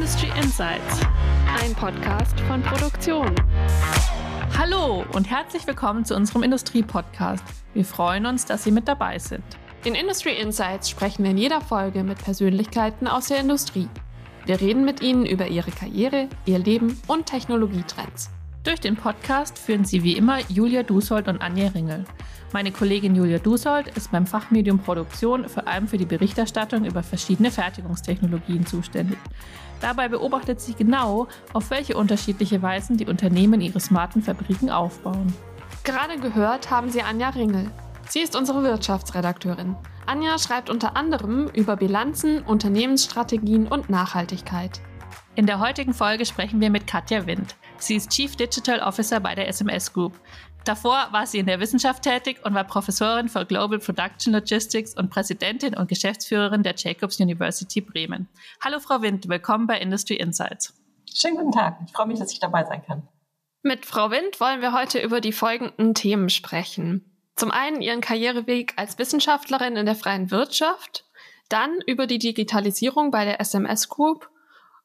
Industry Insights, ein Podcast von Produktion. Hallo und herzlich willkommen zu unserem Industrie-Podcast. Wir freuen uns, dass Sie mit dabei sind. In Industry Insights sprechen wir in jeder Folge mit Persönlichkeiten aus der Industrie. Wir reden mit ihnen über ihre Karriere, ihr Leben und Technologietrends. Durch den Podcast führen Sie wie immer Julia Dusold und Anja Ringel. Meine Kollegin Julia Dusold ist beim Fachmedium Produktion vor allem für die Berichterstattung über verschiedene Fertigungstechnologien zuständig. Dabei beobachtet sie genau, auf welche unterschiedliche Weisen die Unternehmen ihre smarten Fabriken aufbauen. Gerade gehört haben Sie Anja Ringel. Sie ist unsere Wirtschaftsredakteurin. Anja schreibt unter anderem über Bilanzen, Unternehmensstrategien und Nachhaltigkeit. In der heutigen Folge sprechen wir mit Katja Wind. Sie ist Chief Digital Officer bei der SMS Group. Davor war sie in der Wissenschaft tätig und war Professorin für Global Production Logistics und Präsidentin und Geschäftsführerin der Jacobs University Bremen. Hallo Frau Wind, willkommen bei Industry Insights. Schönen guten Tag, ich freue mich, dass ich dabei sein kann. Mit Frau Wind wollen wir heute über die folgenden Themen sprechen. Zum einen ihren Karriereweg als Wissenschaftlerin in der freien Wirtschaft, dann über die Digitalisierung bei der SMS Group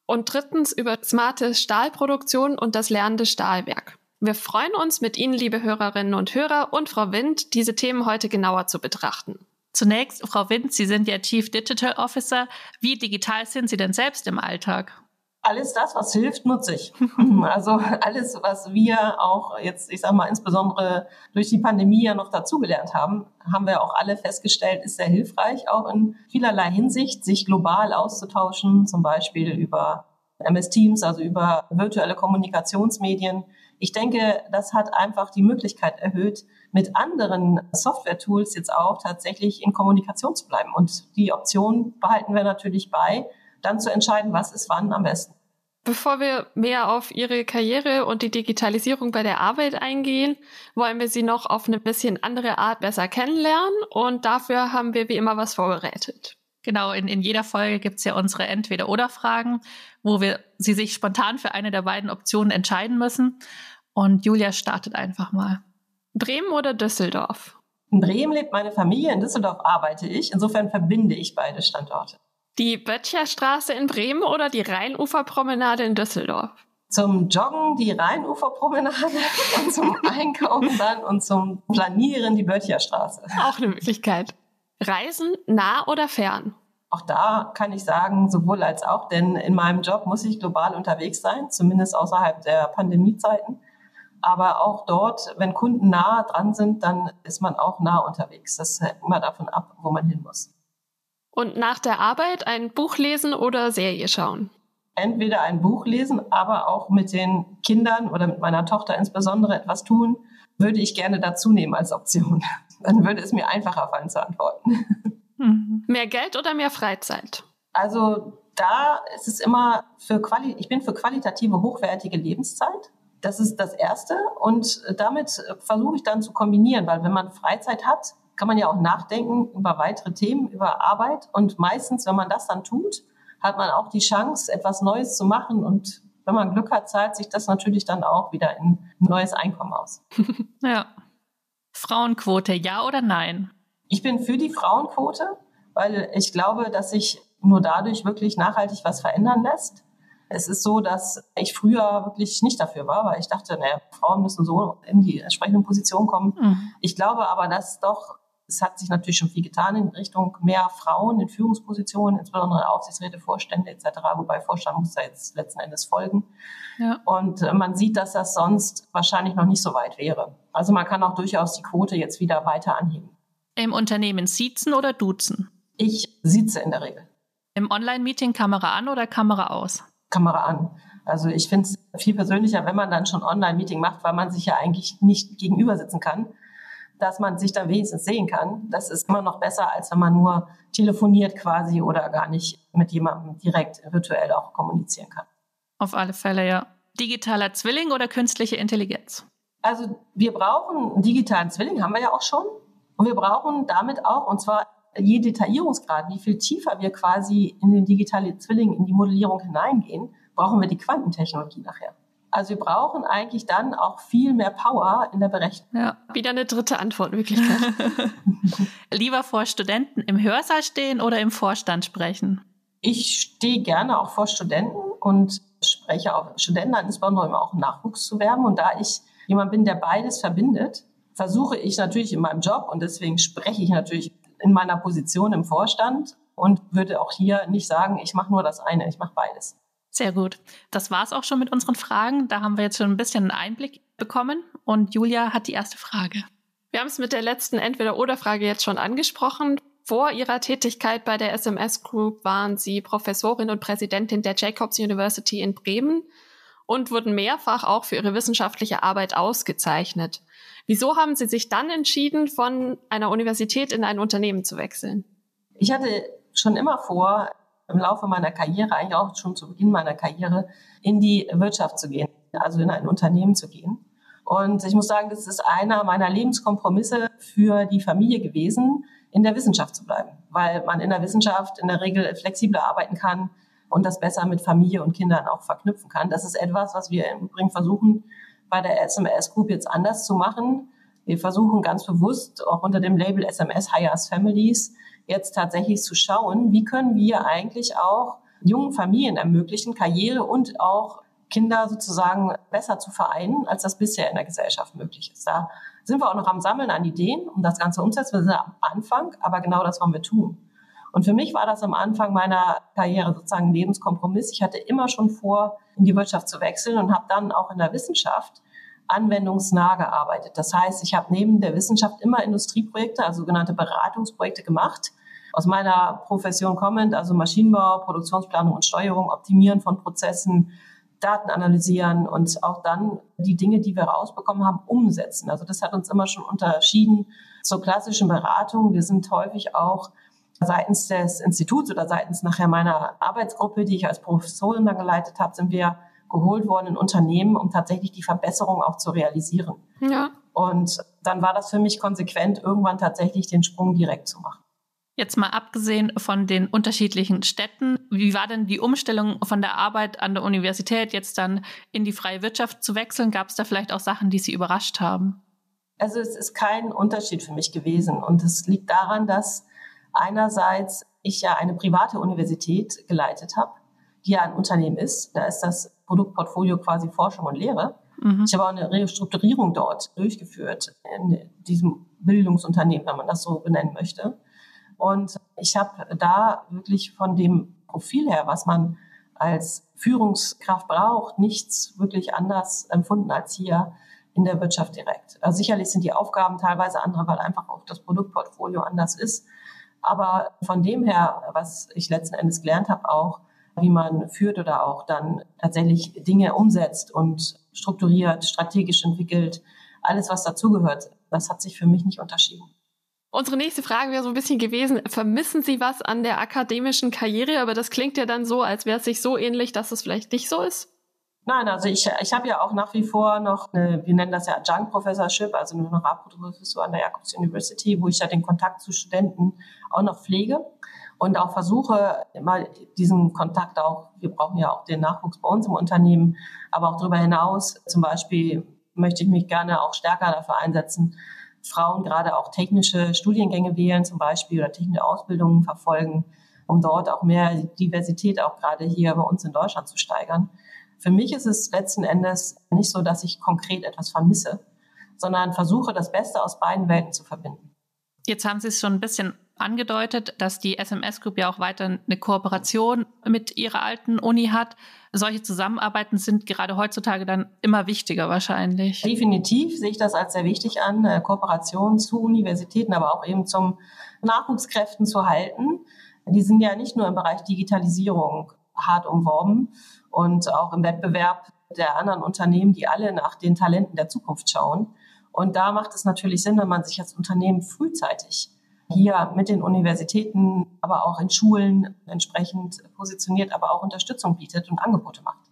und drittens über smarte Stahlproduktion und das lernende Stahlwerk. Wir freuen uns, mit Ihnen, liebe Hörerinnen und Hörer und Frau Wind, diese Themen heute genauer zu betrachten. Zunächst, Frau Wind, Sie sind ja Chief Digital Officer. Wie digital sind Sie denn selbst im Alltag? Alles das, was hilft, nutze ich. Also alles, was wir auch jetzt, ich sage mal, insbesondere durch die Pandemie ja noch dazugelernt haben, haben wir auch alle festgestellt, ist sehr hilfreich, auch in vielerlei Hinsicht, sich global auszutauschen, zum Beispiel über MS Teams, also über virtuelle Kommunikationsmedien. Ich denke, das hat einfach die Möglichkeit erhöht, mit anderen Software-Tools jetzt auch tatsächlich in Kommunikation zu bleiben. Und die Option behalten wir natürlich bei, dann zu entscheiden, was ist wann am besten. Bevor wir mehr auf Ihre Karriere und die Digitalisierung bei der Arbeit eingehen, wollen wir Sie noch auf eine bisschen andere Art besser kennenlernen und dafür haben wir wie immer was vorbereitet. Genau, in, in jeder Folge gibt's ja unsere Entweder-Oder-Fragen, wo wir sie sich spontan für eine der beiden Optionen entscheiden müssen. Und Julia startet einfach mal. Bremen oder Düsseldorf? In Bremen lebt meine Familie, in Düsseldorf arbeite ich. Insofern verbinde ich beide Standorte. Die Böttcherstraße in Bremen oder die Rheinuferpromenade in Düsseldorf? Zum Joggen die Rheinuferpromenade und zum Einkaufen dann und zum Planieren die Böttcherstraße. Auch eine Möglichkeit. Reisen nah oder fern? Auch da kann ich sagen, sowohl als auch, denn in meinem Job muss ich global unterwegs sein, zumindest außerhalb der Pandemiezeiten. Aber auch dort, wenn Kunden nah dran sind, dann ist man auch nah unterwegs. Das hängt immer davon ab, wo man hin muss. Und nach der Arbeit ein Buch lesen oder Serie schauen? Entweder ein Buch lesen, aber auch mit den Kindern oder mit meiner Tochter insbesondere etwas tun, würde ich gerne dazu nehmen als Option. Dann würde es mir einfacher fallen zu antworten. Mhm. Mehr Geld oder mehr Freizeit? Also da ist es immer für Quali ich bin für qualitative, hochwertige Lebenszeit. Das ist das Erste. Und damit versuche ich dann zu kombinieren, weil wenn man Freizeit hat, kann man ja auch nachdenken über weitere Themen, über Arbeit. Und meistens, wenn man das dann tut, hat man auch die Chance, etwas Neues zu machen. Und wenn man Glück hat, zahlt sich das natürlich dann auch wieder in ein neues Einkommen aus. ja. Frauenquote, ja oder nein? Ich bin für die Frauenquote, weil ich glaube, dass sich nur dadurch wirklich nachhaltig was verändern lässt. Es ist so, dass ich früher wirklich nicht dafür war, weil ich dachte, naja, Frauen müssen so in die entsprechenden Positionen kommen. Mhm. Ich glaube aber, dass doch es hat sich natürlich schon viel getan in Richtung mehr Frauen in Führungspositionen, insbesondere Aufsichtsräte, Vorstände etc., wobei Vorstand muss da jetzt letzten Endes folgen. Ja. Und äh, man sieht, dass das sonst wahrscheinlich noch nicht so weit wäre. Also man kann auch durchaus die Quote jetzt wieder weiter anheben. Im Unternehmen siezen oder duzen? Ich sitze in der Regel. Im Online-Meeting Kamera an oder Kamera aus? Kamera an. Also ich finde es viel persönlicher, wenn man dann schon Online-Meeting macht, weil man sich ja eigentlich nicht gegenüber sitzen kann dass man sich dann wenigstens sehen kann. Das ist immer noch besser, als wenn man nur telefoniert quasi oder gar nicht mit jemandem direkt virtuell auch kommunizieren kann. Auf alle Fälle, ja. Digitaler Zwilling oder künstliche Intelligenz? Also wir brauchen einen digitalen Zwilling, haben wir ja auch schon. Und wir brauchen damit auch, und zwar je Detaillierungsgrad, wie viel tiefer wir quasi in den digitalen Zwilling, in die Modellierung hineingehen, brauchen wir die Quantentechnologie nachher. Also wir brauchen eigentlich dann auch viel mehr Power in der Berechnung. Ja, wieder eine dritte Antwortmöglichkeit. Lieber vor Studenten im Hörsaal stehen oder im Vorstand sprechen? Ich stehe gerne auch vor Studenten und spreche auch Studenten an, insbesondere immer auch Nachwuchs zu werben. Und da ich jemand bin, der beides verbindet, versuche ich natürlich in meinem Job und deswegen spreche ich natürlich in meiner Position im Vorstand und würde auch hier nicht sagen, ich mache nur das eine, ich mache beides. Sehr gut. Das war es auch schon mit unseren Fragen. Da haben wir jetzt schon ein bisschen einen Einblick bekommen und Julia hat die erste Frage. Wir haben es mit der letzten Entweder-Oder-Frage jetzt schon angesprochen. Vor ihrer Tätigkeit bei der SMS Group waren sie Professorin und Präsidentin der Jacobs University in Bremen und wurden mehrfach auch für ihre wissenschaftliche Arbeit ausgezeichnet. Wieso haben Sie sich dann entschieden, von einer Universität in ein Unternehmen zu wechseln? Ich hatte schon immer vor, im Laufe meiner Karriere, eigentlich auch schon zu Beginn meiner Karriere, in die Wirtschaft zu gehen, also in ein Unternehmen zu gehen. Und ich muss sagen, das ist einer meiner Lebenskompromisse für die Familie gewesen, in der Wissenschaft zu bleiben, weil man in der Wissenschaft in der Regel flexibler arbeiten kann und das besser mit Familie und Kindern auch verknüpfen kann. Das ist etwas, was wir im Übrigen versuchen, bei der SMS Group jetzt anders zu machen. Wir versuchen ganz bewusst auch unter dem Label SMS Hires Families jetzt tatsächlich zu schauen, wie können wir eigentlich auch jungen Familien ermöglichen, Karriere und auch Kinder sozusagen besser zu vereinen, als das bisher in der Gesellschaft möglich ist. Da sind wir auch noch am Sammeln an Ideen, um das Ganze umzusetzen. Wir sind am Anfang, aber genau das wollen wir tun. Und für mich war das am Anfang meiner Karriere sozusagen ein Lebenskompromiss. Ich hatte immer schon vor, in die Wirtschaft zu wechseln und habe dann auch in der Wissenschaft anwendungsnah gearbeitet. Das heißt, ich habe neben der Wissenschaft immer Industrieprojekte, also sogenannte Beratungsprojekte gemacht. Aus meiner Profession kommend, also Maschinenbau, Produktionsplanung und Steuerung, Optimieren von Prozessen, Daten analysieren und auch dann die Dinge, die wir rausbekommen haben, umsetzen. Also das hat uns immer schon unterschieden zur klassischen Beratung. Wir sind häufig auch seitens des Instituts oder seitens nachher meiner Arbeitsgruppe, die ich als Professorin dann geleitet habe, sind wir geholt worden in Unternehmen, um tatsächlich die Verbesserung auch zu realisieren. Ja. Und dann war das für mich konsequent, irgendwann tatsächlich den Sprung direkt zu machen. Jetzt mal abgesehen von den unterschiedlichen Städten, wie war denn die Umstellung von der Arbeit an der Universität jetzt dann in die freie Wirtschaft zu wechseln? Gab es da vielleicht auch Sachen, die Sie überrascht haben? Also es ist kein Unterschied für mich gewesen und es liegt daran, dass einerseits ich ja eine private Universität geleitet habe, die ja ein Unternehmen ist. Da ist das Produktportfolio quasi Forschung und Lehre. Mhm. Ich habe auch eine Restrukturierung dort durchgeführt in diesem Bildungsunternehmen, wenn man das so benennen möchte. Und ich habe da wirklich von dem Profil her, was man als Führungskraft braucht, nichts wirklich anders empfunden als hier in der Wirtschaft direkt. Also sicherlich sind die Aufgaben teilweise andere, weil einfach auch das Produktportfolio anders ist. Aber von dem her, was ich letzten Endes gelernt habe, auch wie man führt oder auch dann tatsächlich Dinge umsetzt und strukturiert, strategisch entwickelt, alles, was dazugehört, das hat sich für mich nicht unterschieden. Unsere nächste Frage wäre so ein bisschen gewesen, vermissen Sie was an der akademischen Karriere? Aber das klingt ja dann so, als wäre es sich so ähnlich, dass es vielleicht nicht so ist. Nein, also ich, ich habe ja auch nach wie vor noch, eine, wir nennen das ja Adjunct Professorship, also eine Honorarprofessur an der Jacobs University, wo ich ja den Kontakt zu Studenten auch noch pflege und auch versuche, immer diesen Kontakt auch, wir brauchen ja auch den Nachwuchs bei uns im Unternehmen, aber auch darüber hinaus, zum Beispiel möchte ich mich gerne auch stärker dafür einsetzen, Frauen gerade auch technische Studiengänge wählen zum Beispiel oder technische Ausbildungen verfolgen, um dort auch mehr Diversität auch gerade hier bei uns in Deutschland zu steigern. Für mich ist es letzten Endes nicht so, dass ich konkret etwas vermisse, sondern versuche, das Beste aus beiden Welten zu verbinden. Jetzt haben Sie es schon ein bisschen angedeutet, dass die SMS Group ja auch weiter eine Kooperation mit ihrer alten Uni hat. Solche Zusammenarbeiten sind gerade heutzutage dann immer wichtiger wahrscheinlich. Definitiv sehe ich das als sehr wichtig an, Kooperation zu Universitäten, aber auch eben zum Nachwuchskräften zu halten. Die sind ja nicht nur im Bereich Digitalisierung hart umworben und auch im Wettbewerb der anderen Unternehmen, die alle nach den Talenten der Zukunft schauen. Und da macht es natürlich Sinn, wenn man sich als Unternehmen frühzeitig hier mit den Universitäten, aber auch in Schulen entsprechend positioniert, aber auch Unterstützung bietet und Angebote macht.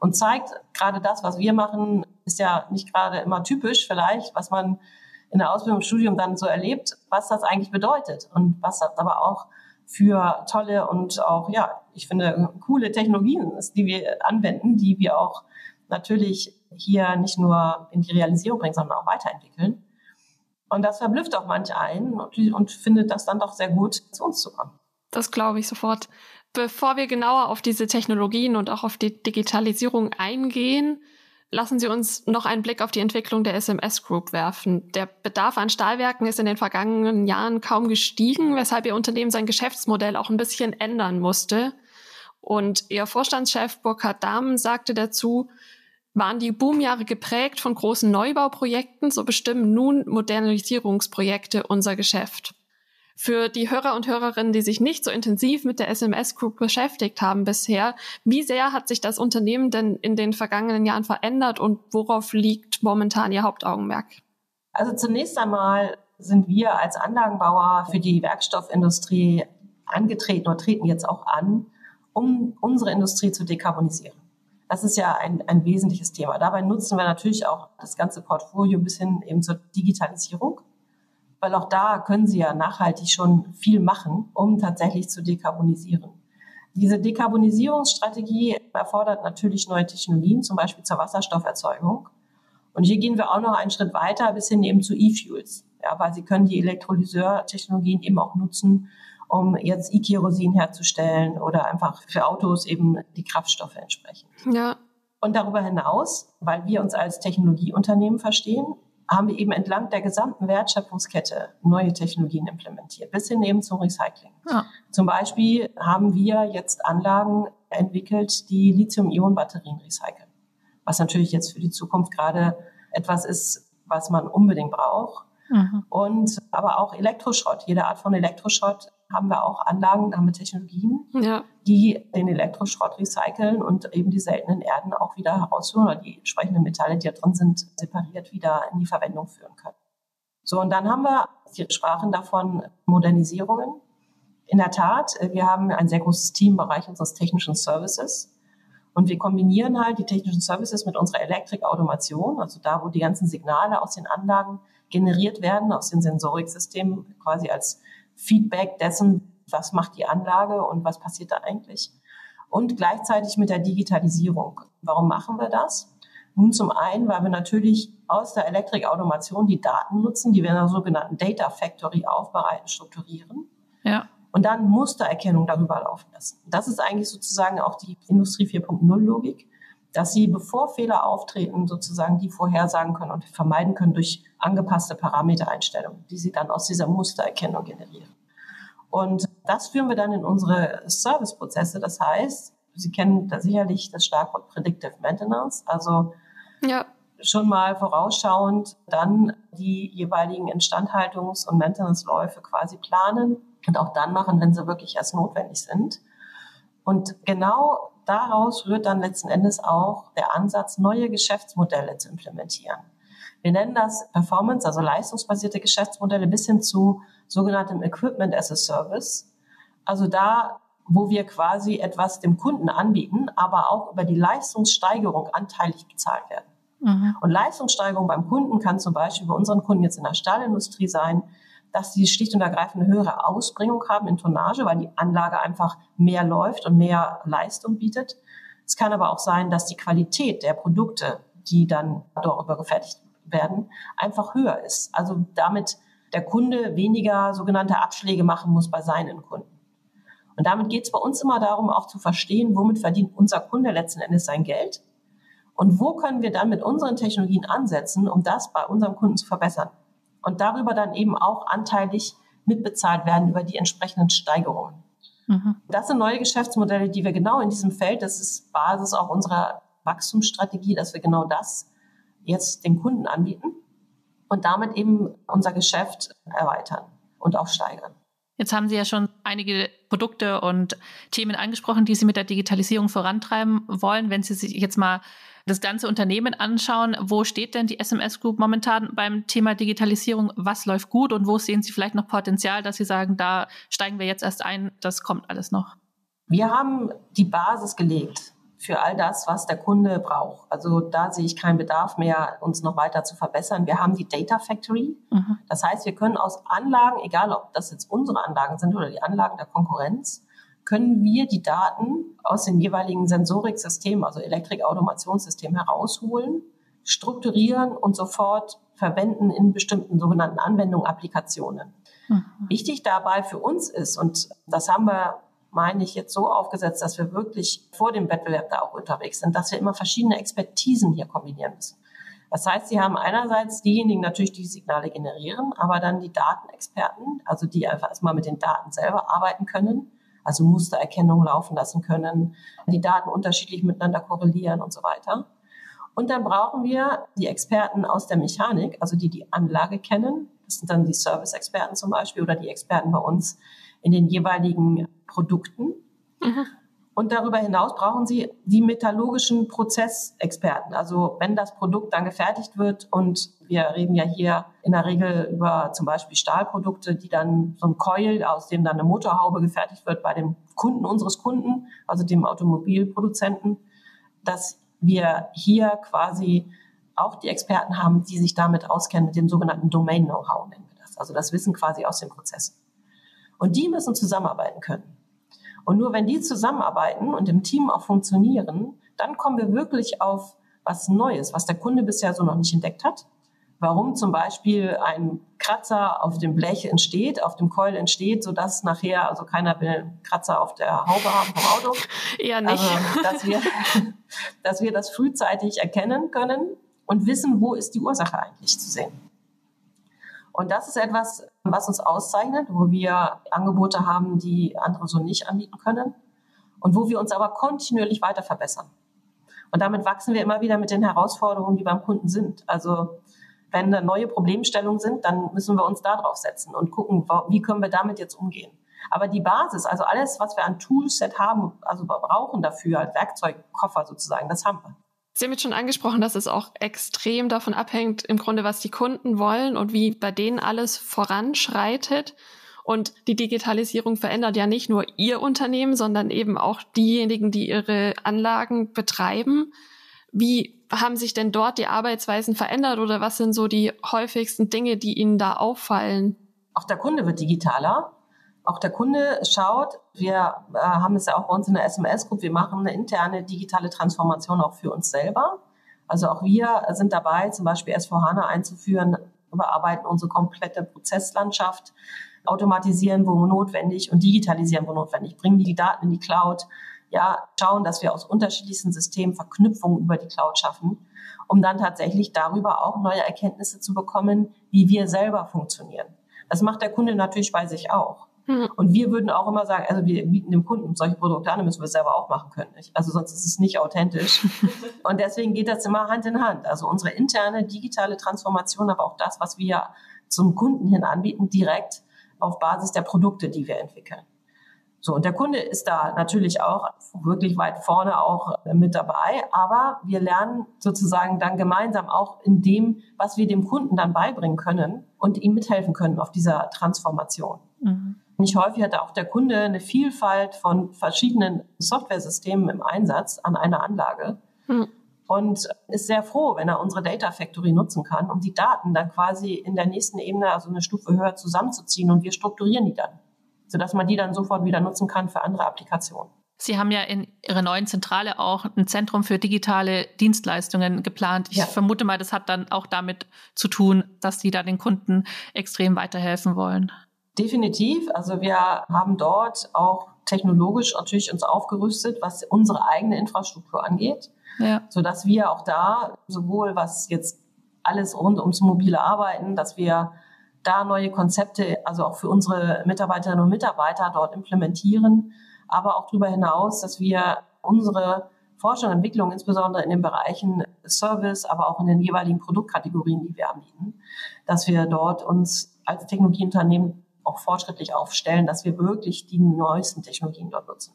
Und zeigt, gerade das, was wir machen, ist ja nicht gerade immer typisch vielleicht, was man in der Ausbildung und Studium dann so erlebt, was das eigentlich bedeutet und was das aber auch für tolle und auch, ja, ich finde, coole Technologien ist, die wir anwenden, die wir auch natürlich hier nicht nur in die Realisierung bringen, sondern auch weiterentwickeln. Und das verblüfft auch manche einen und, und findet das dann doch sehr gut, zu uns zu kommen. Das glaube ich sofort. Bevor wir genauer auf diese Technologien und auch auf die Digitalisierung eingehen, lassen Sie uns noch einen Blick auf die Entwicklung der SMS Group werfen. Der Bedarf an Stahlwerken ist in den vergangenen Jahren kaum gestiegen, weshalb Ihr Unternehmen sein Geschäftsmodell auch ein bisschen ändern musste. Und Ihr Vorstandschef Burkhard Dahmen sagte dazu, waren die Boomjahre geprägt von großen Neubauprojekten, so bestimmen nun Modernisierungsprojekte unser Geschäft. Für die Hörer und Hörerinnen, die sich nicht so intensiv mit der SMS Group beschäftigt haben bisher, wie sehr hat sich das Unternehmen denn in den vergangenen Jahren verändert und worauf liegt momentan Ihr Hauptaugenmerk? Also zunächst einmal sind wir als Anlagenbauer für die Werkstoffindustrie angetreten oder treten jetzt auch an, um unsere Industrie zu dekarbonisieren. Das ist ja ein, ein wesentliches Thema. Dabei nutzen wir natürlich auch das ganze Portfolio bis hin eben zur Digitalisierung weil auch da können Sie ja nachhaltig schon viel machen, um tatsächlich zu dekarbonisieren. Diese Dekarbonisierungsstrategie erfordert natürlich neue Technologien, zum Beispiel zur Wasserstofferzeugung. Und hier gehen wir auch noch einen Schritt weiter bis hin eben zu E-Fuels. Ja, weil Sie können die Elektrolyseur-Technologien eben auch nutzen, um jetzt E-Kerosin herzustellen oder einfach für Autos eben die Kraftstoffe entsprechend. Ja. Und darüber hinaus, weil wir uns als Technologieunternehmen verstehen, haben wir eben entlang der gesamten Wertschöpfungskette neue Technologien implementiert, bis hin eben zum Recycling. Ja. Zum Beispiel haben wir jetzt Anlagen entwickelt, die Lithium-Ionen-Batterien recyceln. Was natürlich jetzt für die Zukunft gerade etwas ist, was man unbedingt braucht. Mhm. Und aber auch Elektroschrott, jede Art von Elektroschrott haben wir auch Anlagen, haben wir Technologien, ja. die den Elektroschrott recyceln und eben die seltenen Erden auch wieder herausholen oder die entsprechenden Metalle, die da drin sind, separiert wieder in die Verwendung führen können. So, und dann haben wir, Sie sprachen davon, Modernisierungen. In der Tat, wir haben ein sehr großes Team im Bereich unseres technischen Services. Und wir kombinieren halt die technischen Services mit unserer Elektrikautomation, also da, wo die ganzen Signale aus den Anlagen generiert werden, aus den Sensoriksystemen quasi als Feedback dessen, was macht die Anlage und was passiert da eigentlich. Und gleichzeitig mit der Digitalisierung. Warum machen wir das? Nun zum einen, weil wir natürlich aus der Elektrikautomation die Daten nutzen, die wir in einer sogenannten Data Factory aufbereiten, strukturieren. Ja. Und dann Mustererkennung darüber laufen lassen. Das ist eigentlich sozusagen auch die Industrie 4.0 Logik, dass sie, bevor Fehler auftreten, sozusagen die vorhersagen können und vermeiden können durch angepasste Parametereinstellungen, die sie dann aus dieser Mustererkennung generieren. Und das führen wir dann in unsere Serviceprozesse. Das heißt, Sie kennen da sicherlich das Schlagwort Predictive Maintenance, also ja. schon mal vorausschauend dann die jeweiligen Instandhaltungs- und Maintenance-Läufe quasi planen und auch dann machen, wenn sie wirklich erst notwendig sind. Und genau daraus rührt dann letzten Endes auch der Ansatz, neue Geschäftsmodelle zu implementieren. Wir nennen das Performance, also leistungsbasierte Geschäftsmodelle bis hin zu sogenanntem Equipment as a Service. Also da, wo wir quasi etwas dem Kunden anbieten, aber auch über die Leistungssteigerung anteilig bezahlt werden. Mhm. Und Leistungssteigerung beim Kunden kann zum Beispiel bei unseren Kunden jetzt in der Stahlindustrie sein, dass sie schlicht und ergreifend eine höhere Ausbringung haben in Tonnage, weil die Anlage einfach mehr läuft und mehr Leistung bietet. Es kann aber auch sein, dass die Qualität der Produkte, die dann darüber gefertigt werden, einfach höher ist. Also damit der Kunde weniger sogenannte Abschläge machen muss bei seinen Kunden. Und damit geht es bei uns immer darum, auch zu verstehen, womit verdient unser Kunde letzten Endes sein Geld und wo können wir dann mit unseren Technologien ansetzen, um das bei unserem Kunden zu verbessern. Und darüber dann eben auch anteilig mitbezahlt werden über die entsprechenden Steigerungen. Mhm. Das sind neue Geschäftsmodelle, die wir genau in diesem Feld, das ist Basis auch unserer Wachstumsstrategie, dass wir genau das jetzt den Kunden anbieten und damit eben unser Geschäft erweitern und auch steigern. Jetzt haben Sie ja schon einige Produkte und Themen angesprochen, die Sie mit der Digitalisierung vorantreiben wollen. Wenn Sie sich jetzt mal das ganze Unternehmen anschauen, wo steht denn die SMS Group momentan beim Thema Digitalisierung? Was läuft gut und wo sehen Sie vielleicht noch Potenzial, dass Sie sagen, da steigen wir jetzt erst ein, das kommt alles noch? Wir haben die Basis gelegt für all das, was der Kunde braucht. Also da sehe ich keinen Bedarf mehr, uns noch weiter zu verbessern. Wir haben die Data Factory. Mhm. Das heißt, wir können aus Anlagen, egal ob das jetzt unsere Anlagen sind oder die Anlagen der Konkurrenz, können wir die Daten aus den jeweiligen Sensoriksystemen, also Elektrikautomationssystemen herausholen, strukturieren und sofort verwenden in bestimmten sogenannten Anwendungen, Applikationen. Mhm. Wichtig dabei für uns ist, und das haben wir meine ich, jetzt so aufgesetzt, dass wir wirklich vor dem Wettbewerb da auch unterwegs sind, dass wir immer verschiedene Expertisen hier kombinieren müssen. Das heißt, Sie haben einerseits diejenigen natürlich, die Signale generieren, aber dann die Datenexperten, also die einfach erstmal mit den Daten selber arbeiten können, also Mustererkennung laufen lassen können, die Daten unterschiedlich miteinander korrelieren und so weiter. Und dann brauchen wir die Experten aus der Mechanik, also die die Anlage kennen. Das sind dann die Service-Experten zum Beispiel oder die Experten bei uns in den jeweiligen Produkten. Mhm. Und darüber hinaus brauchen Sie die metallurgischen Prozessexperten. Also wenn das Produkt dann gefertigt wird und wir reden ja hier in der Regel über zum Beispiel Stahlprodukte, die dann so ein Coil, aus dem dann eine Motorhaube gefertigt wird bei dem Kunden unseres Kunden, also dem Automobilproduzenten, dass wir hier quasi auch die Experten haben, die sich damit auskennen, mit dem sogenannten Domain-Know-how nennen wir das. Also das Wissen quasi aus den Prozessen. Und die müssen zusammenarbeiten können. Und nur wenn die zusammenarbeiten und im Team auch funktionieren, dann kommen wir wirklich auf was Neues, was der Kunde bisher so noch nicht entdeckt hat. Warum zum Beispiel ein Kratzer auf dem Blech entsteht, auf dem Coil entsteht, sodass nachher, also keiner will einen Kratzer auf der Haube haben vom Auto. Eher nicht. Also, dass, wir, dass wir das frühzeitig erkennen können und wissen, wo ist die Ursache eigentlich zu sehen. Und das ist etwas, was uns auszeichnet, wo wir Angebote haben, die andere so nicht anbieten können und wo wir uns aber kontinuierlich weiter verbessern. Und damit wachsen wir immer wieder mit den Herausforderungen, die beim Kunden sind. Also wenn da neue Problemstellungen sind, dann müssen wir uns da drauf setzen und gucken, wie können wir damit jetzt umgehen. Aber die Basis, also alles, was wir an Toolset haben, also brauchen dafür als Werkzeugkoffer sozusagen, das haben wir. Sie haben jetzt schon angesprochen, dass es auch extrem davon abhängt, im Grunde, was die Kunden wollen und wie bei denen alles voranschreitet. Und die Digitalisierung verändert ja nicht nur Ihr Unternehmen, sondern eben auch diejenigen, die Ihre Anlagen betreiben. Wie haben sich denn dort die Arbeitsweisen verändert oder was sind so die häufigsten Dinge, die Ihnen da auffallen? Auch der Kunde wird digitaler. Auch der Kunde schaut, wir äh, haben es ja auch bei uns in der SMS-Group, wir machen eine interne digitale Transformation auch für uns selber. Also auch wir sind dabei, zum Beispiel S4HANA einzuführen, überarbeiten unsere komplette Prozesslandschaft, automatisieren, wo notwendig und digitalisieren, wo notwendig, bringen die Daten in die Cloud, ja, schauen, dass wir aus unterschiedlichsten Systemen Verknüpfungen über die Cloud schaffen, um dann tatsächlich darüber auch neue Erkenntnisse zu bekommen, wie wir selber funktionieren. Das macht der Kunde natürlich bei sich auch. Mhm. Und wir würden auch immer sagen, also wir bieten dem Kunden solche Produkte an, müssen wir es selber auch machen können. Also sonst ist es nicht authentisch. und deswegen geht das immer Hand in Hand. Also unsere interne digitale Transformation, aber auch das, was wir zum Kunden hin anbieten, direkt auf Basis der Produkte, die wir entwickeln. So, und der Kunde ist da natürlich auch wirklich weit vorne auch mit dabei, aber wir lernen sozusagen dann gemeinsam auch in dem, was wir dem Kunden dann beibringen können und ihm mithelfen können auf dieser Transformation. Mhm. Nicht häufig hat auch der Kunde eine Vielfalt von verschiedenen Softwaresystemen im Einsatz an einer Anlage. Hm. Und ist sehr froh, wenn er unsere Data Factory nutzen kann, um die Daten dann quasi in der nächsten Ebene, also eine Stufe höher zusammenzuziehen und wir strukturieren die dann, sodass man die dann sofort wieder nutzen kann für andere Applikationen. Sie haben ja in Ihrer neuen Zentrale auch ein Zentrum für digitale Dienstleistungen geplant. Ich ja. vermute mal, das hat dann auch damit zu tun, dass Sie da den Kunden extrem weiterhelfen wollen. Definitiv. Also wir haben dort auch technologisch natürlich uns aufgerüstet, was unsere eigene Infrastruktur angeht, ja. so dass wir auch da sowohl was jetzt alles rund ums mobile Arbeiten, dass wir da neue Konzepte, also auch für unsere Mitarbeiterinnen und Mitarbeiter dort implementieren, aber auch darüber hinaus, dass wir unsere Forschung und Entwicklung, insbesondere in den Bereichen Service, aber auch in den jeweiligen Produktkategorien, die wir anbieten, dass wir dort uns als Technologieunternehmen auch fortschrittlich aufstellen, dass wir wirklich die neuesten Technologien dort nutzen.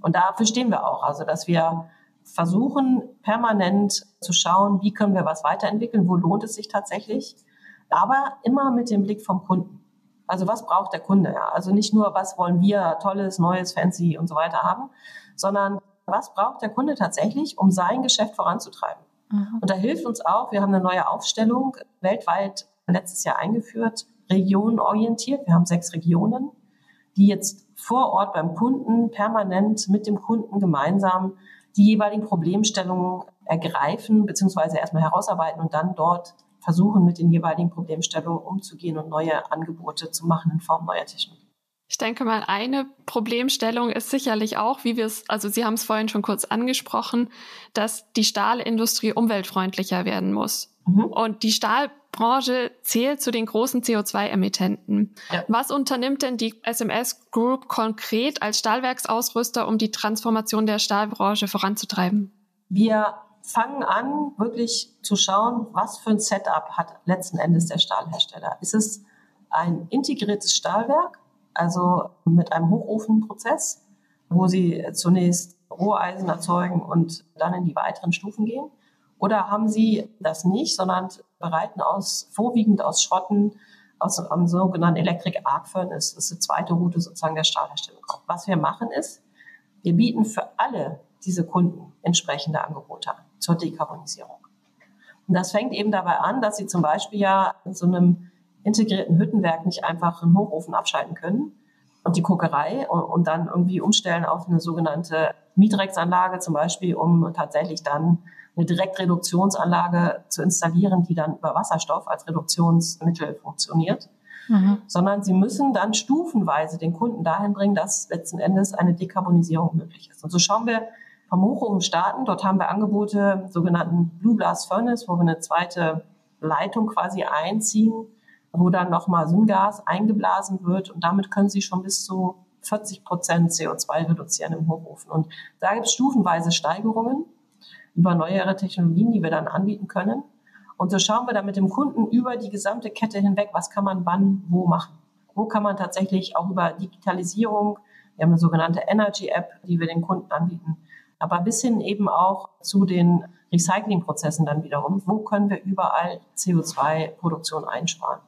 Und dafür stehen wir auch, also dass wir versuchen permanent zu schauen, wie können wir was weiterentwickeln, wo lohnt es sich tatsächlich, aber immer mit dem Blick vom Kunden. Also was braucht der Kunde? Ja? Also nicht nur, was wollen wir tolles, neues, fancy und so weiter haben, sondern was braucht der Kunde tatsächlich, um sein Geschäft voranzutreiben? Mhm. Und da hilft uns auch, wir haben eine neue Aufstellung weltweit letztes Jahr eingeführt, regionenorientiert. Wir haben sechs Regionen, die jetzt vor Ort beim Kunden permanent mit dem Kunden gemeinsam die jeweiligen Problemstellungen ergreifen bzw. erstmal herausarbeiten und dann dort versuchen, mit den jeweiligen Problemstellungen umzugehen und neue Angebote zu machen in Form neuer Technologie. Ich denke mal, eine Problemstellung ist sicherlich auch, wie wir es, also Sie haben es vorhin schon kurz angesprochen, dass die Stahlindustrie umweltfreundlicher werden muss. Mhm. Und die Stahlbranche zählt zu den großen CO2-Emittenten. Ja. Was unternimmt denn die SMS Group konkret als Stahlwerksausrüster, um die Transformation der Stahlbranche voranzutreiben? Wir fangen an, wirklich zu schauen, was für ein Setup hat letzten Endes der Stahlhersteller. Ist es ein integriertes Stahlwerk? also mit einem Hochofenprozess, wo Sie zunächst Roheisen erzeugen und dann in die weiteren Stufen gehen? Oder haben Sie das nicht, sondern bereiten aus, vorwiegend aus Schrotten, aus einem sogenannten Electric Arc Furnace, das ist die zweite Route sozusagen der Stahlherstellung. Was wir machen ist, wir bieten für alle diese Kunden entsprechende Angebote an zur Dekarbonisierung. Und das fängt eben dabei an, dass Sie zum Beispiel ja in so einem integrierten Hüttenwerk nicht einfach einen Hochofen abschalten können und die Kokerei und, und dann irgendwie umstellen auf eine sogenannte Midrex-Anlage zum Beispiel, um tatsächlich dann eine Direktreduktionsanlage zu installieren, die dann über Wasserstoff als Reduktionsmittel funktioniert. Mhm. Sondern sie müssen dann stufenweise den Kunden dahin bringen, dass letzten Endes eine Dekarbonisierung möglich ist. Und so schauen wir vom Hochofen starten. Dort haben wir Angebote, sogenannten Blue Blast Furnace, wo wir eine zweite Leitung quasi einziehen, wo dann nochmal Syngas eingeblasen wird und damit können Sie schon bis zu 40 Prozent CO2 reduzieren im Hochofen. Und da gibt es stufenweise Steigerungen über neuere Technologien, die wir dann anbieten können. Und so schauen wir dann mit dem Kunden über die gesamte Kette hinweg, was kann man wann, wo machen. Wo kann man tatsächlich auch über Digitalisierung, wir haben eine sogenannte Energy App, die wir den Kunden anbieten, aber bis hin eben auch zu den Recyclingprozessen dann wiederum, wo können wir überall CO2-Produktion einsparen.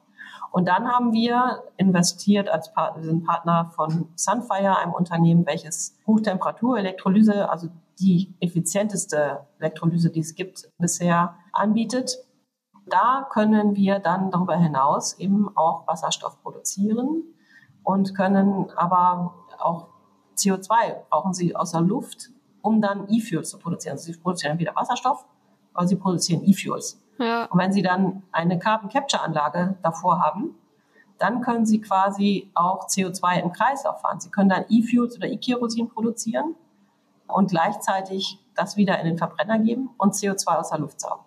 Und dann haben wir investiert als Partner, wir sind Partner von Sunfire, einem Unternehmen, welches Hochtemperatur-Elektrolyse, also die effizienteste Elektrolyse, die es gibt, bisher anbietet. Da können wir dann darüber hinaus eben auch Wasserstoff produzieren und können aber auch CO2 brauchen sie aus der Luft, um dann E-Fuel zu produzieren. Also sie produzieren wieder Wasserstoff, aber sie produzieren E-Fuels. Ja. Und wenn Sie dann eine Carbon Capture Anlage davor haben, dann können Sie quasi auch CO2 im Kreislauf fahren. Sie können dann E-Fuels oder E-Kerosin produzieren und gleichzeitig das wieder in den Verbrenner geben und CO2 aus der Luft saugen.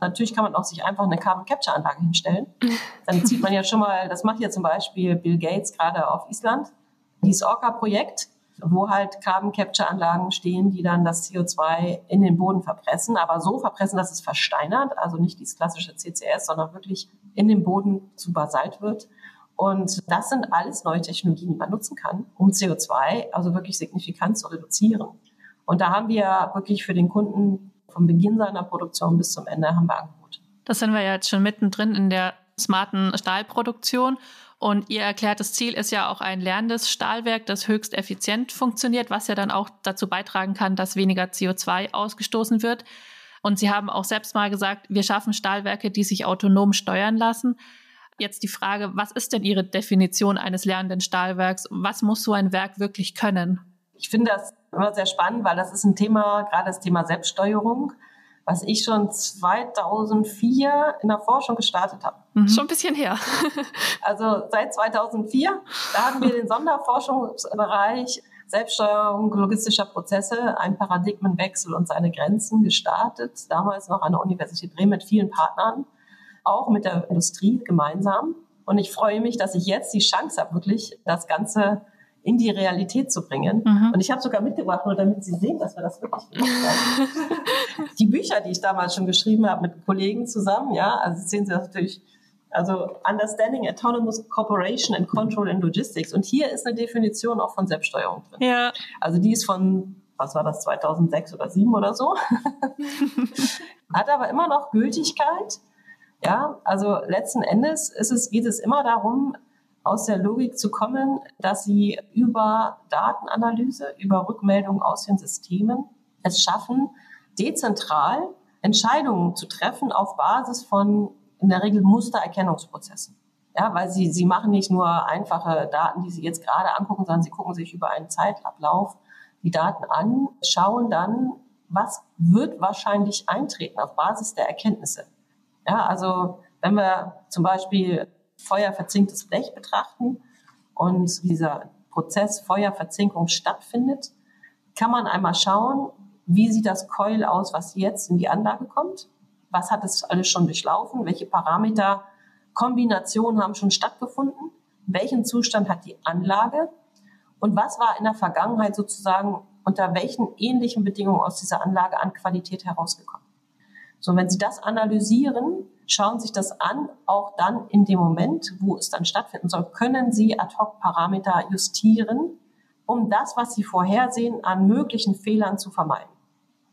Natürlich kann man auch sich einfach eine Carbon Capture Anlage hinstellen. Dann zieht man ja schon mal, das macht ja zum Beispiel Bill Gates gerade auf Island, dieses Orca-Projekt wo halt Carbon Capture Anlagen stehen, die dann das CO2 in den Boden verpressen, aber so verpressen, dass es versteinert, also nicht dieses klassische CCS, sondern wirklich in den Boden zu Basalt wird. Und das sind alles neue Technologien, die man nutzen kann, um CO2 also wirklich signifikant zu reduzieren. Und da haben wir wirklich für den Kunden vom Beginn seiner Produktion bis zum Ende haben wir Angebote. Das sind wir ja jetzt schon mittendrin in der smarten Stahlproduktion. Und Ihr erklärtes Ziel ist ja auch ein lernendes Stahlwerk, das höchst effizient funktioniert, was ja dann auch dazu beitragen kann, dass weniger CO2 ausgestoßen wird. Und Sie haben auch selbst mal gesagt, wir schaffen Stahlwerke, die sich autonom steuern lassen. Jetzt die Frage, was ist denn Ihre Definition eines lernenden Stahlwerks? Was muss so ein Werk wirklich können? Ich finde das immer sehr spannend, weil das ist ein Thema, gerade das Thema Selbststeuerung was ich schon 2004 in der Forschung gestartet habe. Mhm. Schon ein bisschen her. also seit 2004, da haben wir den Sonderforschungsbereich Selbststeuerung logistischer Prozesse, ein Paradigmenwechsel und seine Grenzen gestartet. Damals noch an der Universität Bremen mit vielen Partnern, auch mit der Industrie gemeinsam. Und ich freue mich, dass ich jetzt die Chance habe, wirklich das Ganze in die Realität zu bringen. Mhm. Und ich habe sogar mitgebracht, nur damit Sie sehen, dass wir das wirklich gemacht haben. die Bücher, die ich damals schon geschrieben habe mit Kollegen zusammen, ja, also sehen Sie das natürlich, also Understanding Autonomous Cooperation and Control in Logistics. Und hier ist eine Definition auch von Selbststeuerung drin. Ja. Also die ist von was war das, 2006 oder 2007 oder so. Hat aber immer noch Gültigkeit. Ja, also letzten Endes ist es, geht es immer darum, aus der Logik zu kommen, dass sie über Datenanalyse, über Rückmeldungen aus den Systemen es schaffen, dezentral Entscheidungen zu treffen auf Basis von in der Regel Mustererkennungsprozessen. Ja, weil sie, sie machen nicht nur einfache Daten, die sie jetzt gerade angucken, sondern sie gucken sich über einen Zeitablauf die Daten an, schauen dann, was wird wahrscheinlich eintreten auf Basis der Erkenntnisse. Ja, also wenn wir zum Beispiel feuerverzinktes Blech betrachten und dieser Prozess Feuerverzinkung stattfindet, kann man einmal schauen, wie sieht das Coil aus, was jetzt in die Anlage kommt? Was hat es alles schon durchlaufen? Welche Parameter, Kombinationen haben schon stattgefunden? Welchen Zustand hat die Anlage? Und was war in der Vergangenheit sozusagen unter welchen ähnlichen Bedingungen aus dieser Anlage an Qualität herausgekommen? So, wenn Sie das analysieren, schauen sich das an, auch dann in dem Moment, wo es dann stattfinden soll, können Sie Ad-Hoc-Parameter justieren, um das, was Sie vorhersehen, an möglichen Fehlern zu vermeiden.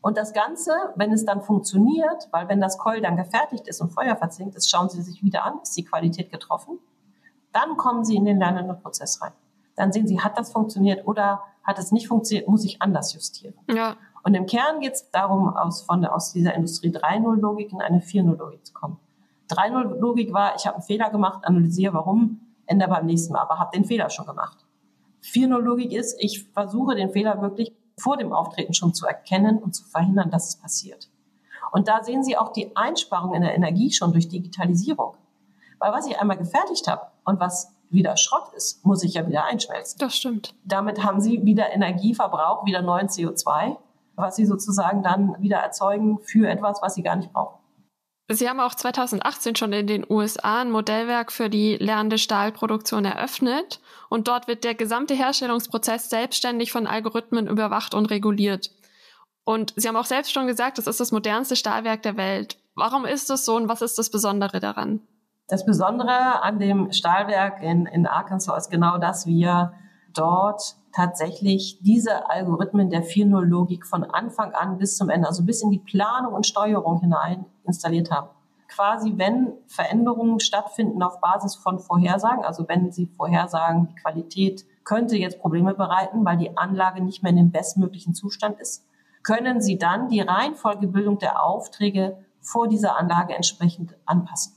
Und das Ganze, wenn es dann funktioniert, weil wenn das Coil dann gefertigt ist und Feuer verzinkt ist, schauen Sie sich wieder an, ist die Qualität getroffen. Dann kommen Sie in den lernenden Prozess rein. Dann sehen Sie, hat das funktioniert oder hat es nicht funktioniert, muss ich anders justieren. Ja. Und im Kern geht es darum, aus, von, aus dieser Industrie 3.0-Logik in eine 4.0-Logik zu kommen. 3.0-Logik war, ich habe einen Fehler gemacht, analysiere warum, ändere beim nächsten Mal, aber habe den Fehler schon gemacht. 4.0-Logik ist, ich versuche den Fehler wirklich vor dem Auftreten schon zu erkennen und zu verhindern, dass es passiert. Und da sehen Sie auch die Einsparung in der Energie schon durch Digitalisierung. Weil was ich einmal gefertigt habe und was wieder Schrott ist, muss ich ja wieder einschmelzen. Das stimmt. Damit haben Sie wieder Energieverbrauch, wieder neuen CO2, was Sie sozusagen dann wieder erzeugen für etwas, was Sie gar nicht brauchen. Sie haben auch 2018 schon in den USA ein Modellwerk für die lernende Stahlproduktion eröffnet und dort wird der gesamte Herstellungsprozess selbstständig von Algorithmen überwacht und reguliert. Und Sie haben auch selbst schon gesagt, das ist das modernste Stahlwerk der Welt. Warum ist das so und was ist das Besondere daran? Das Besondere an dem Stahlwerk in, in Arkansas ist genau, dass wir dort tatsächlich diese Algorithmen der 4.0-Logik von Anfang an bis zum Ende, also bis in die Planung und Steuerung hinein installiert haben. Quasi, wenn Veränderungen stattfinden auf Basis von Vorhersagen, also wenn Sie vorhersagen, die Qualität könnte jetzt Probleme bereiten, weil die Anlage nicht mehr in dem bestmöglichen Zustand ist, können Sie dann die Reihenfolgebildung der Aufträge vor dieser Anlage entsprechend anpassen.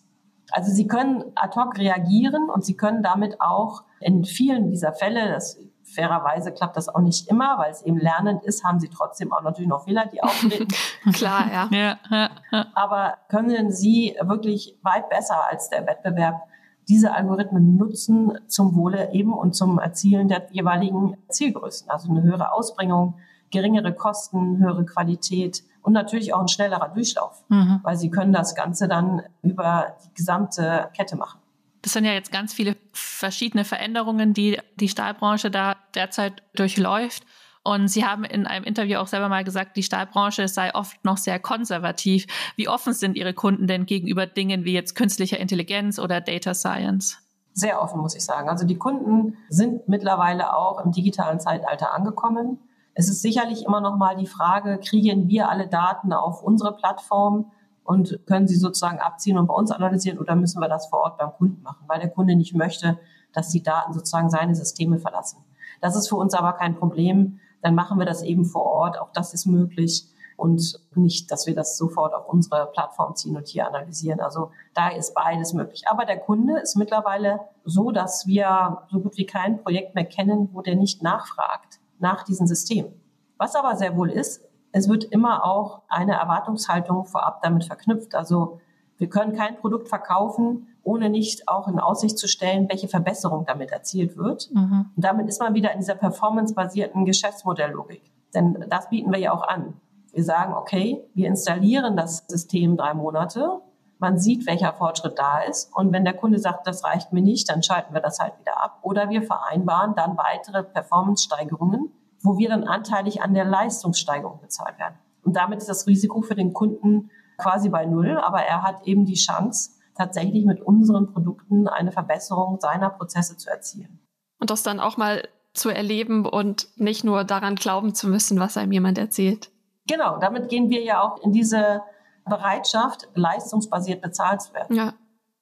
Also Sie können ad hoc reagieren und Sie können damit auch in vielen dieser Fälle, das fairerweise klappt das auch nicht immer, weil es eben lernend ist, haben sie trotzdem auch natürlich noch Fehler, die auftreten. Klar, ja. ja, ja, ja. Aber können sie wirklich weit besser als der Wettbewerb diese Algorithmen nutzen zum Wohle eben und zum Erzielen der jeweiligen Zielgrößen. Also eine höhere Ausbringung, geringere Kosten, höhere Qualität und natürlich auch ein schnellerer Durchlauf, mhm. weil sie können das Ganze dann über die gesamte Kette machen. Das sind ja jetzt ganz viele verschiedene Veränderungen, die die Stahlbranche da derzeit durchläuft. Und Sie haben in einem Interview auch selber mal gesagt, die Stahlbranche sei oft noch sehr konservativ. Wie offen sind Ihre Kunden denn gegenüber Dingen wie jetzt künstlicher Intelligenz oder Data Science? Sehr offen, muss ich sagen. Also die Kunden sind mittlerweile auch im digitalen Zeitalter angekommen. Es ist sicherlich immer noch mal die Frage, kriegen wir alle Daten auf unsere Plattform? Und können sie sozusagen abziehen und bei uns analysieren oder müssen wir das vor Ort beim Kunden machen, weil der Kunde nicht möchte, dass die Daten sozusagen seine Systeme verlassen. Das ist für uns aber kein Problem. Dann machen wir das eben vor Ort. Auch das ist möglich und nicht, dass wir das sofort auf unsere Plattform ziehen und hier analysieren. Also da ist beides möglich. Aber der Kunde ist mittlerweile so, dass wir so gut wie kein Projekt mehr kennen, wo der nicht nachfragt nach diesen Systemen. Was aber sehr wohl ist, es wird immer auch eine Erwartungshaltung vorab damit verknüpft. Also wir können kein Produkt verkaufen, ohne nicht auch in Aussicht zu stellen, welche Verbesserung damit erzielt wird. Mhm. Und damit ist man wieder in dieser performancebasierten Geschäftsmodelllogik. Denn das bieten wir ja auch an. Wir sagen, okay, wir installieren das System drei Monate. Man sieht, welcher Fortschritt da ist. Und wenn der Kunde sagt, das reicht mir nicht, dann schalten wir das halt wieder ab. Oder wir vereinbaren dann weitere Performance-Steigerungen wo wir dann anteilig an der Leistungssteigerung bezahlt werden. Und damit ist das Risiko für den Kunden quasi bei Null, aber er hat eben die Chance, tatsächlich mit unseren Produkten eine Verbesserung seiner Prozesse zu erzielen. Und das dann auch mal zu erleben und nicht nur daran glauben zu müssen, was einem jemand erzählt. Genau, damit gehen wir ja auch in diese Bereitschaft, leistungsbasiert bezahlt zu werden. Ja.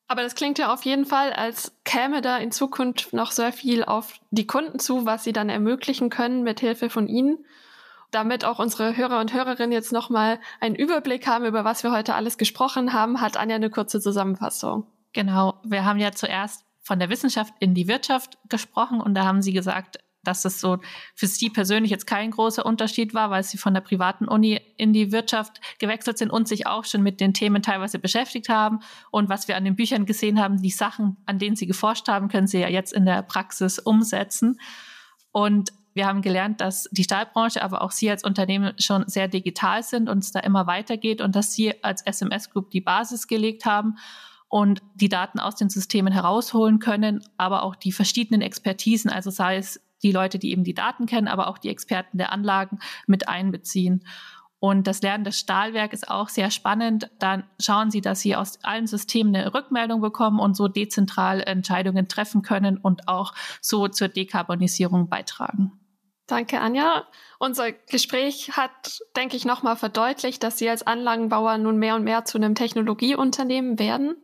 Aber das klingt ja auf jeden Fall, als käme da in Zukunft noch sehr viel auf die Kunden zu, was sie dann ermöglichen können mit Hilfe von Ihnen. Damit auch unsere Hörer und Hörerinnen jetzt nochmal einen Überblick haben, über was wir heute alles gesprochen haben, hat Anja eine kurze Zusammenfassung. Genau. Wir haben ja zuerst von der Wissenschaft in die Wirtschaft gesprochen und da haben Sie gesagt, dass das so für Sie persönlich jetzt kein großer Unterschied war, weil Sie von der privaten Uni in die Wirtschaft gewechselt sind und sich auch schon mit den Themen teilweise beschäftigt haben. Und was wir an den Büchern gesehen haben, die Sachen, an denen Sie geforscht haben, können Sie ja jetzt in der Praxis umsetzen. Und wir haben gelernt, dass die Stahlbranche, aber auch Sie als Unternehmen schon sehr digital sind und es da immer weitergeht und dass Sie als SMS Group die Basis gelegt haben und die Daten aus den Systemen herausholen können, aber auch die verschiedenen Expertisen, also sei es die Leute, die eben die Daten kennen, aber auch die Experten der Anlagen mit einbeziehen. Und das Lernen des Stahlwerk ist auch sehr spannend. Dann schauen Sie, dass Sie aus allen Systemen eine Rückmeldung bekommen und so dezentral Entscheidungen treffen können und auch so zur Dekarbonisierung beitragen. Danke, Anja. Unser Gespräch hat, denke ich, nochmal verdeutlicht, dass Sie als Anlagenbauer nun mehr und mehr zu einem Technologieunternehmen werden.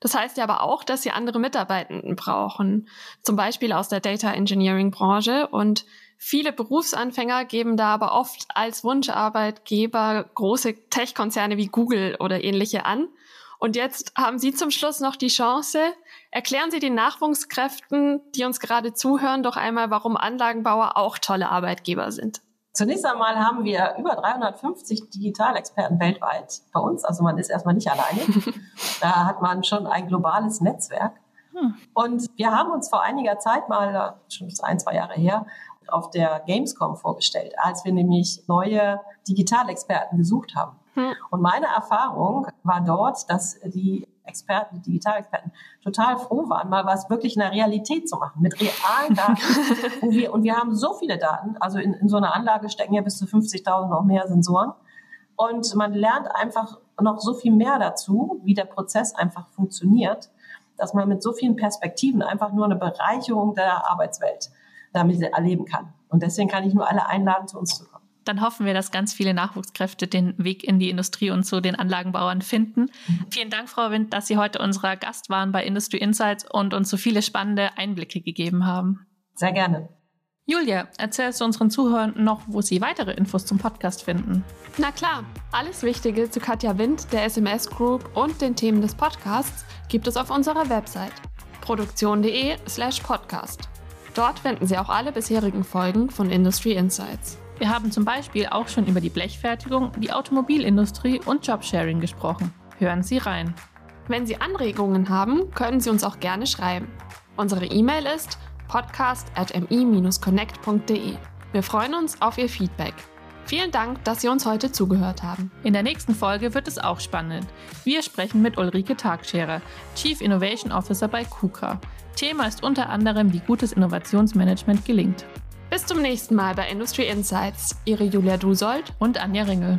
Das heißt ja aber auch, dass Sie andere Mitarbeitenden brauchen, zum Beispiel aus der Data Engineering Branche. Und viele Berufsanfänger geben da aber oft als Wunscharbeitgeber große Tech-Konzerne wie Google oder ähnliche an. Und jetzt haben Sie zum Schluss noch die Chance, erklären Sie den Nachwuchskräften, die uns gerade zuhören, doch einmal, warum Anlagenbauer auch tolle Arbeitgeber sind. Zunächst einmal haben wir über 350 Digitalexperten weltweit bei uns. Also man ist erstmal nicht alleine. da hat man schon ein globales Netzwerk. Hm. Und wir haben uns vor einiger Zeit mal, schon ein, zwei Jahre her, auf der Gamescom vorgestellt, als wir nämlich neue Digitalexperten gesucht haben. Hm. Und meine Erfahrung war dort, dass die Experten, die Digitalexperten, total froh waren, mal was wirklich in der Realität zu machen, mit realen Daten. und, wir, und wir haben so viele Daten, also in, in so einer Anlage stecken ja bis zu 50.000 noch mehr Sensoren. Und man lernt einfach noch so viel mehr dazu, wie der Prozess einfach funktioniert, dass man mit so vielen Perspektiven einfach nur eine Bereicherung der Arbeitswelt damit erleben kann. Und deswegen kann ich nur alle einladen, zu uns zu kommen dann hoffen wir, dass ganz viele Nachwuchskräfte den Weg in die Industrie und zu den Anlagenbauern finden. Mhm. Vielen Dank, Frau Wind, dass Sie heute unser Gast waren bei Industry Insights und uns so viele spannende Einblicke gegeben haben. Sehr gerne. Julia, erzählst du unseren Zuhörern noch, wo sie weitere Infos zum Podcast finden? Na klar, alles Wichtige zu Katja Wind, der SMS Group und den Themen des Podcasts gibt es auf unserer Website produktion.de/slash podcast. Dort finden Sie auch alle bisherigen Folgen von Industry Insights. Wir haben zum Beispiel auch schon über die Blechfertigung, die Automobilindustrie und Jobsharing gesprochen. Hören Sie rein. Wenn Sie Anregungen haben, können Sie uns auch gerne schreiben. Unsere E-Mail ist podcast.mi-connect.de. Wir freuen uns auf Ihr Feedback. Vielen Dank, dass Sie uns heute zugehört haben. In der nächsten Folge wird es auch spannend. Wir sprechen mit Ulrike Tagscherer, Chief Innovation Officer bei KUKA. Thema ist unter anderem, wie gutes Innovationsmanagement gelingt. Bis zum nächsten Mal bei Industry Insights. Ihre Julia Dusold und Anja Ringel.